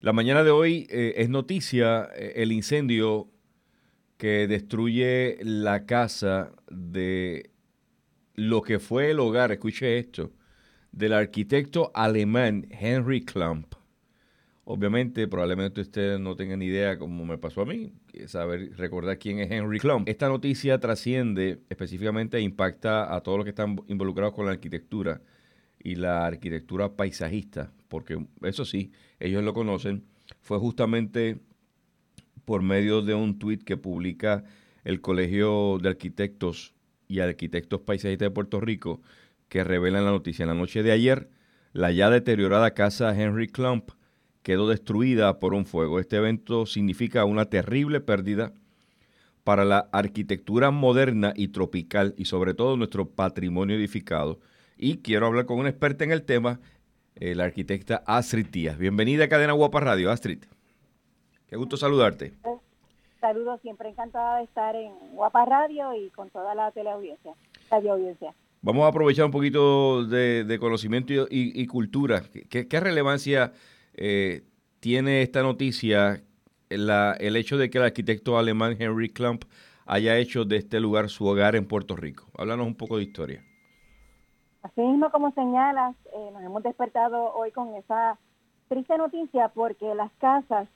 La mañana de hoy eh, es noticia eh, el incendio que destruye la casa de lo que fue el hogar, escuche esto, del arquitecto alemán Henry Klump. Obviamente, probablemente ustedes no tengan idea como me pasó a mí, saber, recordar quién es Henry Klump. Esta noticia trasciende específicamente e impacta a todos los que están involucrados con la arquitectura y la arquitectura paisajista, porque eso sí, ellos lo conocen, fue justamente por medio de un tuit que publica el Colegio de Arquitectos y Arquitectos Paisajistas de Puerto Rico, que revelan la noticia. En la noche de ayer, la ya deteriorada casa Henry Klump quedó destruida por un fuego. Este evento significa una terrible pérdida para la arquitectura moderna y tropical y sobre todo nuestro patrimonio edificado. Y quiero hablar con una experta en el tema, la arquitecta Astrid Díaz. Bienvenida a Cadena Guapa Radio, Astrid. Qué gusto saludarte. Saludos, siempre encantada de estar en Guapa Radio y con toda la teleaudiencia, audiencia. Vamos a aprovechar un poquito de, conocimiento y, cultura. ¿Qué, relevancia eh, tiene esta noticia el hecho de que el arquitecto alemán Henry Klump haya hecho de este lugar su hogar en Puerto Rico? Háblanos un poco de historia. Así mismo como señalas, eh, nos hemos despertado hoy con esa triste noticia porque las casas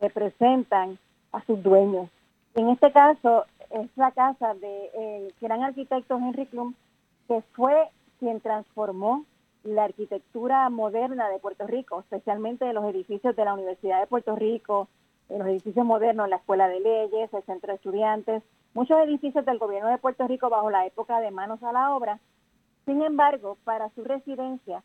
representan a sus dueños. En este caso es la casa de eh, gran arquitecto Henry Klum, que fue quien transformó la arquitectura moderna de Puerto Rico, especialmente de los edificios de la Universidad de Puerto Rico, en los edificios modernos, la Escuela de Leyes, el Centro de Estudiantes, muchos edificios del gobierno de Puerto Rico bajo la época de manos a la obra, sin embargo, para su residencia,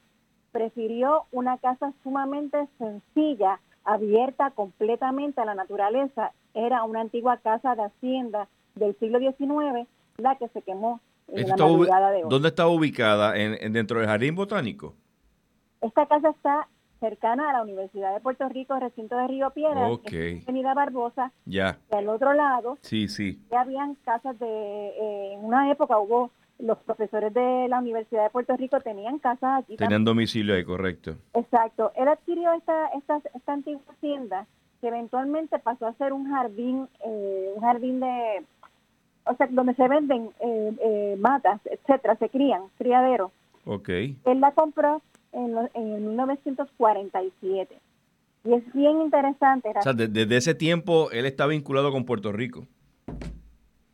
prefirió una casa sumamente sencilla, abierta completamente a la naturaleza. Era una antigua casa de hacienda del siglo XIX, la que se quemó en la madrugada de hoy. ¿Dónde está ubicada? ¿En, dentro del Jardín Botánico? Esta casa está cercana a la Universidad de Puerto Rico, recinto de Río Piedras, en Avenida Barbosa. Ya. Y al otro lado, sí, sí. ya habían casas de, eh, en una época hubo los profesores de la Universidad de Puerto Rico tenían casas aquí. Tenían domicilio ahí, correcto. Exacto. Él adquirió esta, esta, esta antigua hacienda que eventualmente pasó a ser un jardín, eh, un jardín de, o sea, donde se venden eh, eh, matas, etcétera, se crían, criaderos. Ok. Él la compró en, en 1947. Y es bien interesante. O sea, desde ese tiempo él está vinculado con Puerto Rico.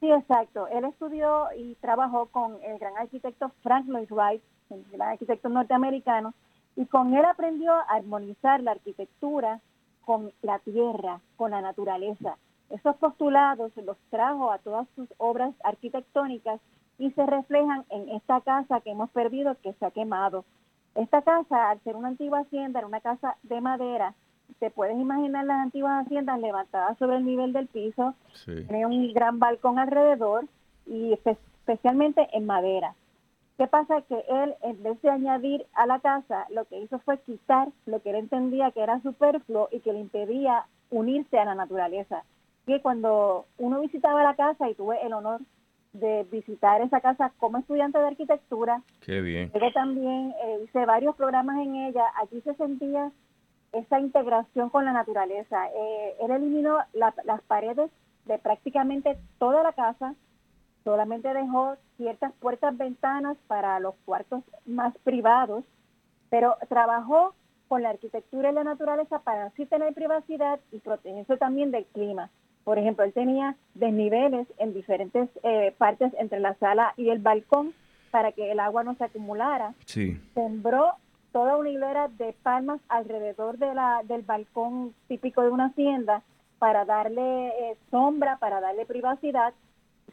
Sí, exacto. Él estudió y trabajó con el gran arquitecto Frank Lloyd Wright, el gran arquitecto norteamericano, y con él aprendió a armonizar la arquitectura con la tierra, con la naturaleza. Esos postulados los trajo a todas sus obras arquitectónicas y se reflejan en esta casa que hemos perdido, que se ha quemado. Esta casa, al ser una antigua hacienda, era una casa de madera, te puedes imaginar las antiguas haciendas levantadas sobre el nivel del piso, tenía un gran balcón alrededor y especialmente en madera. ¿Qué pasa? Que él, en vez de añadir a la casa, lo que hizo fue quitar lo que él entendía que era superfluo y que le impedía unirse a la naturaleza. Que cuando uno visitaba la casa y tuve el honor de visitar esa casa como estudiante de arquitectura, Qué bien. pero también eh, hice varios programas en ella, allí se sentía esa integración con la naturaleza. Eh, él eliminó las paredes de prácticamente toda la casa, solamente dejó ciertas puertas, ventanas para los cuartos más privados, pero trabajó con la arquitectura y la naturaleza para así tener privacidad y protegerse también del clima. Por ejemplo, él tenía desniveles en diferentes eh, partes entre la sala y el balcón para que el agua no se acumulara. Sí. Sembró toda una hilera de palmas alrededor del balcón típico de una hacienda para darle eh, sombra, para darle privacidad.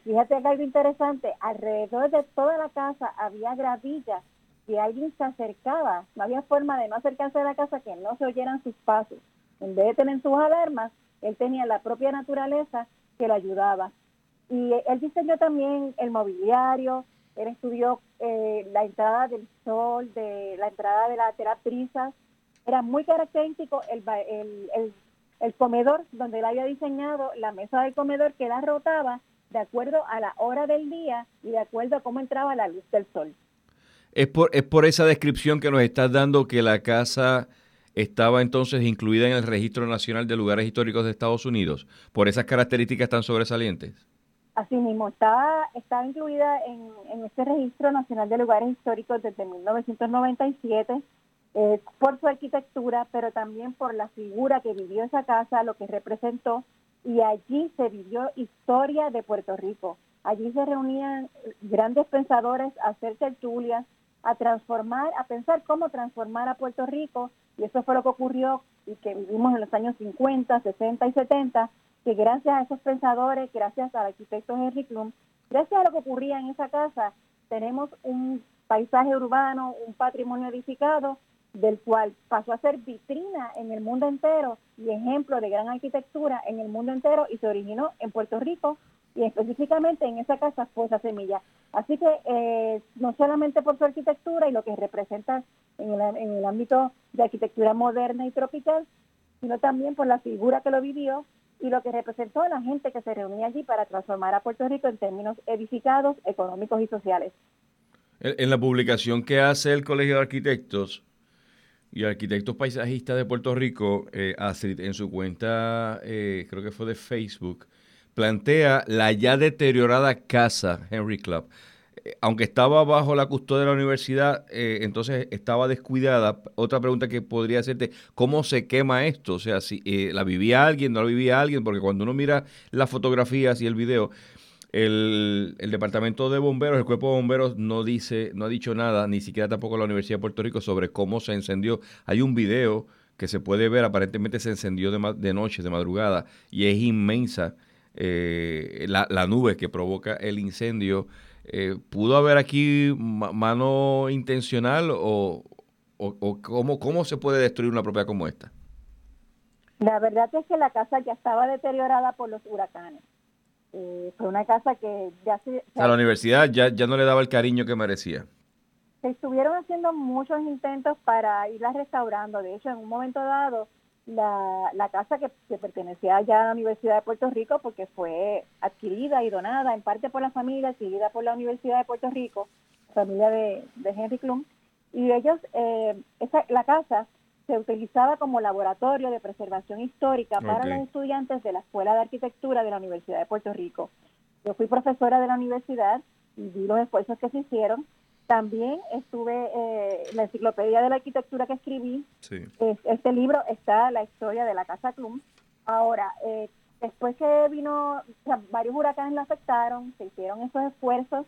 Fíjate que algo interesante, alrededor de toda la casa había gravilla y alguien se acercaba, no había forma de no acercarse a la casa que no se oyeran sus pasos. En vez de tener sus alarmas, él tenía la propia naturaleza que lo ayudaba. Y él diseñó también el mobiliario, él estudió eh, la entrada del sol, de la entrada de la teraprisas. Era muy característico el, el, el, comedor donde él había diseñado la mesa del comedor que la rotaba de acuerdo a la hora del día y de acuerdo a cómo entraba la luz del sol. Es por, es por esa descripción que nos estás dando que la casa estaba entonces incluida en el Registro Nacional de Lugares Históricos de Estados Unidos, por esas características tan sobresalientes. Así mismo, estaba, estaba incluida en, en este Registro Nacional de Lugares Históricos desde 1997 eh, por su arquitectura, pero también por la figura que vivió esa casa, lo que representó, y allí se vivió historia de Puerto Rico. Allí se reunían grandes pensadores a hacer tertulias, a transformar, a pensar cómo transformar a Puerto Rico, y eso fue lo que ocurrió y que vivimos en los años 50, 60 y 70, que gracias a esos pensadores, gracias al arquitecto Henry Klum, gracias a lo que ocurría en esa casa, tenemos un paisaje urbano, un patrimonio edificado del cual pasó a ser vitrina en el mundo entero y ejemplo de gran arquitectura en el mundo entero y se originó en Puerto Rico y específicamente en esa casa fue esa semilla. Así que eh, no solamente por su arquitectura y lo que representa en el, en el ámbito de arquitectura moderna y tropical, sino también por la figura que lo vivió y lo que representó a la gente que se reunía allí para transformar a Puerto Rico en términos edificados, económicos y sociales. En la publicación que hace el Colegio de Arquitectos, y arquitectos paisajistas de Puerto Rico, eh, Astrid, en su cuenta, eh, creo que fue de Facebook, plantea la ya deteriorada casa Henry Club. Eh, aunque estaba bajo la custodia de la universidad, entonces estaba descuidada. Otra pregunta que podría hacerte, ¿cómo se quema esto? O sea, si la vivía alguien, no la vivía alguien, porque cuando uno mira las fotografías y el video, el, departamento de bomberos, el cuerpo de bomberos no dice, no ha dicho nada, ni siquiera tampoco la Universidad de Puerto Rico sobre cómo se encendió. Hay un video que se puede ver, aparentemente se encendió de noche, de madrugada, y es inmensa eh, la, nube que provoca el incendio. Eh, ¿Pudo haber aquí mano intencional o, o, cómo, cómo se puede destruir una propiedad como esta? La verdad es que la casa ya estaba deteriorada por los huracanes. Eh, fue una casa que ya se... A la universidad ya, ya no le daba el cariño que merecía. Se estuvieron haciendo muchos intentos para irla restaurando. De hecho, en un momento dado, la, la casa que, pertenecía ya a la Universidad de Puerto Rico, porque fue adquirida y donada en parte por la familia, adquirida por la Universidad de Puerto Rico, familia de, de Henry Klum, y ellos, eh, esa, la casa se utilizaba como laboratorio de preservación histórica para los estudiantes de la Escuela de Arquitectura de la Universidad de Puerto Rico. Yo fui profesora de la universidad y vi los esfuerzos que se hicieron. También estuve eh, la enciclopedia de la arquitectura que escribí. este libro está la historia de la Casa Clum. Ahora, eh, después que vino, varios huracanes la afectaron, se hicieron esos esfuerzos.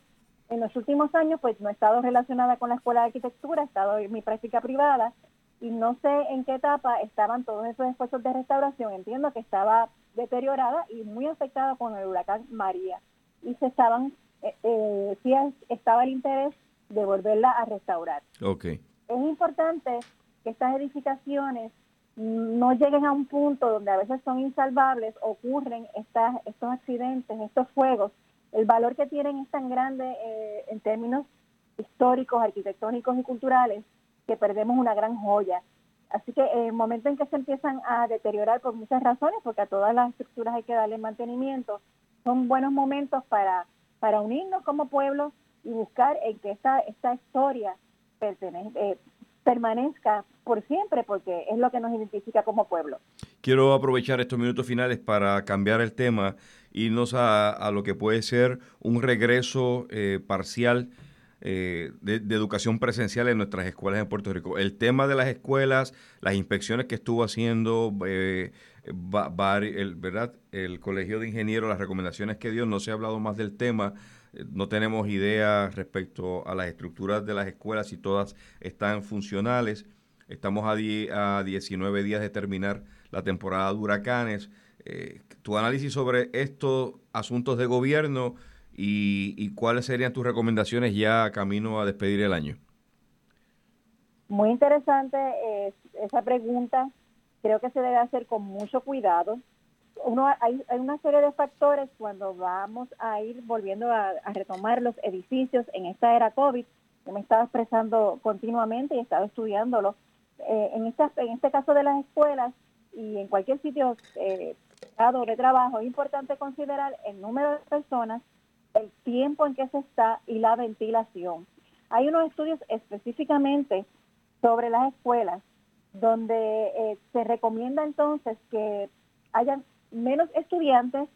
En los últimos años, pues no he estado relacionada con la Escuela de Arquitectura, he estado en mi práctica privada, y no sé en qué etapa estaban todos esos esfuerzos de restauración. Entiendo que estaba deteriorada y muy afectada con el huracán María y se estaban, eh, eh sí estaba el interés de volverla a restaurar. Okay. Es importante que estas edificaciones no lleguen a un punto donde a veces son insalvables, ocurren estas, estos accidentes, estos fuegos. El valor que tienen es tan grande eh, en términos históricos, arquitectónicos y culturales que perdemos una gran joya. Así que en el momento en que se empiezan a deteriorar por muchas razones, porque a todas las estructuras hay que darle mantenimiento, son buenos momentos para, para unirnos como pueblo y buscar en que esta, esta historia eh, permanezca por siempre, porque es lo que nos identifica como pueblo. Quiero aprovechar estos minutos finales para cambiar el tema, irnos a, a lo que puede ser un regreso eh, parcial eh, de, educación presencial en nuestras escuelas en Puerto Rico. El tema de las escuelas, las inspecciones que estuvo haciendo eh, el, ¿verdad? el Colegio de Ingenieros, las recomendaciones que dio, no se ha hablado más del tema. Eh, no tenemos idea respecto a las estructuras de las escuelas, si todas están funcionales. Estamos a, a 19 días de terminar la temporada de huracanes. tu análisis sobre estos asuntos de gobierno y, cuáles serían tus recomendaciones ya camino a despedir el año. Muy interesante esa pregunta. Creo que se debe hacer con mucho cuidado. Uno, hay, una serie de factores cuando vamos a ir volviendo a, retomar los edificios en esta era COVID. Yo me he estado expresando continuamente y he estado estudiándolo. Eh, en, esta, en este caso de las escuelas y en cualquier sitio eh, de trabajo, es importante considerar el número de personas el tiempo en que se está y la ventilación. Hay unos estudios específicamente sobre las escuelas donde eh, se recomienda entonces que hayan menos estudiantes,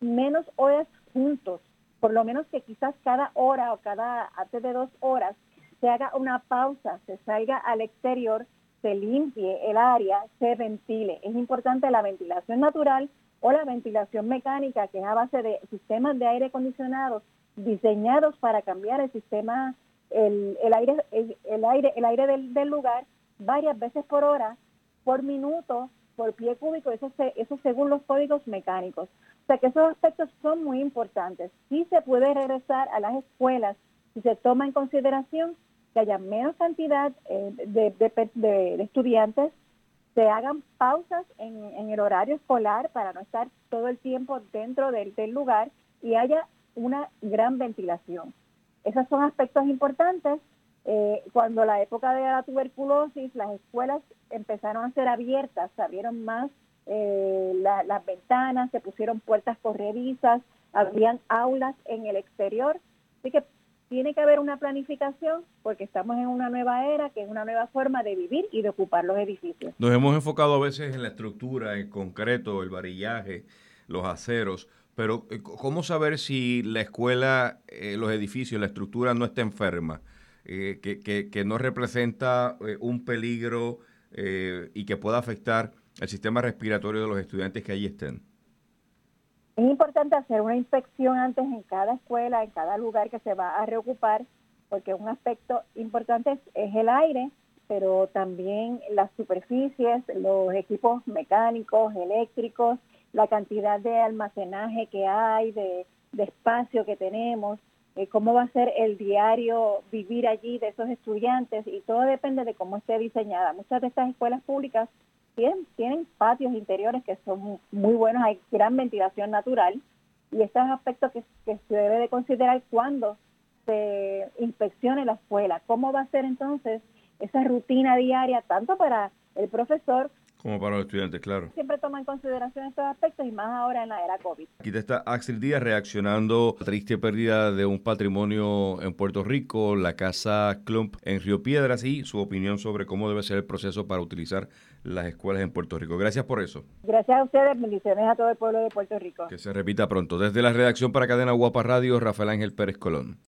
menos horas juntos, por lo menos que quizás cada hora o cada antes de dos horas se haga una pausa, se salga al exterior, se limpie el área, se ventile. Es importante la ventilación natural o la ventilación mecánica, que es a base de sistemas de aire acondicionado diseñados para cambiar el sistema, el, aire, el, aire, el aire del, lugar varias veces por hora, por minuto, por pie cúbico, eso, eso según los códigos mecánicos. O sea que esos aspectos son muy importantes. Sí se puede regresar a las escuelas si se toma en consideración que haya menos cantidad eh, de, estudiantes, se hagan pausas en, el horario escolar para no estar todo el tiempo dentro del, lugar y haya una gran ventilación. Esos son aspectos importantes. Eh, cuando la época de la tuberculosis, las escuelas empezaron a ser abiertas, se abrieron más eh, las ventanas, se pusieron puertas corredizas, habían aulas en el exterior. Así que tiene que haber una planificación porque estamos en una nueva era, que es una nueva forma de vivir y de ocupar los edificios. Nos hemos enfocado a veces en la estructura, en concreto, el varillaje, los aceros, pero eh, ¿cómo saber si la escuela, eh, los edificios, la estructura no está enferma, eh, que, que, no representa un peligro y que pueda afectar el sistema respiratorio de los estudiantes que allí estén? Es importante hacer una inspección antes en cada escuela, en cada lugar que se va a reocupar, porque un aspecto importante es, el aire, pero también las superficies, los equipos mecánicos, eléctricos, la cantidad de almacenaje que hay, de, espacio que tenemos, eh, cómo va a ser el diario vivir allí de esos estudiantes y todo depende de cómo esté diseñada. Muchas de estas escuelas públicas tienen, patios interiores que son muy buenos, hay gran ventilación natural y este es un aspecto que, que se debe de considerar cuando se inspeccione la escuela. ¿Cómo va a ser entonces esa rutina diaria tanto para el profesor como para los estudiantes, claro. Siempre toma en consideración estos aspectos y más ahora en la era COVID. Aquí está Axel Díaz reaccionando a la triste pérdida de un patrimonio en Puerto Rico, la casa Clump en Río Piedras y su opinión sobre cómo debe ser el proceso para utilizar las escuelas en Puerto Rico. Gracias por eso. Gracias a ustedes, bendiciones a todo el pueblo de Puerto Rico. Que se repita pronto. Desde la redacción para Cadena Guapa Radio, Rafael Ángel Pérez Colón.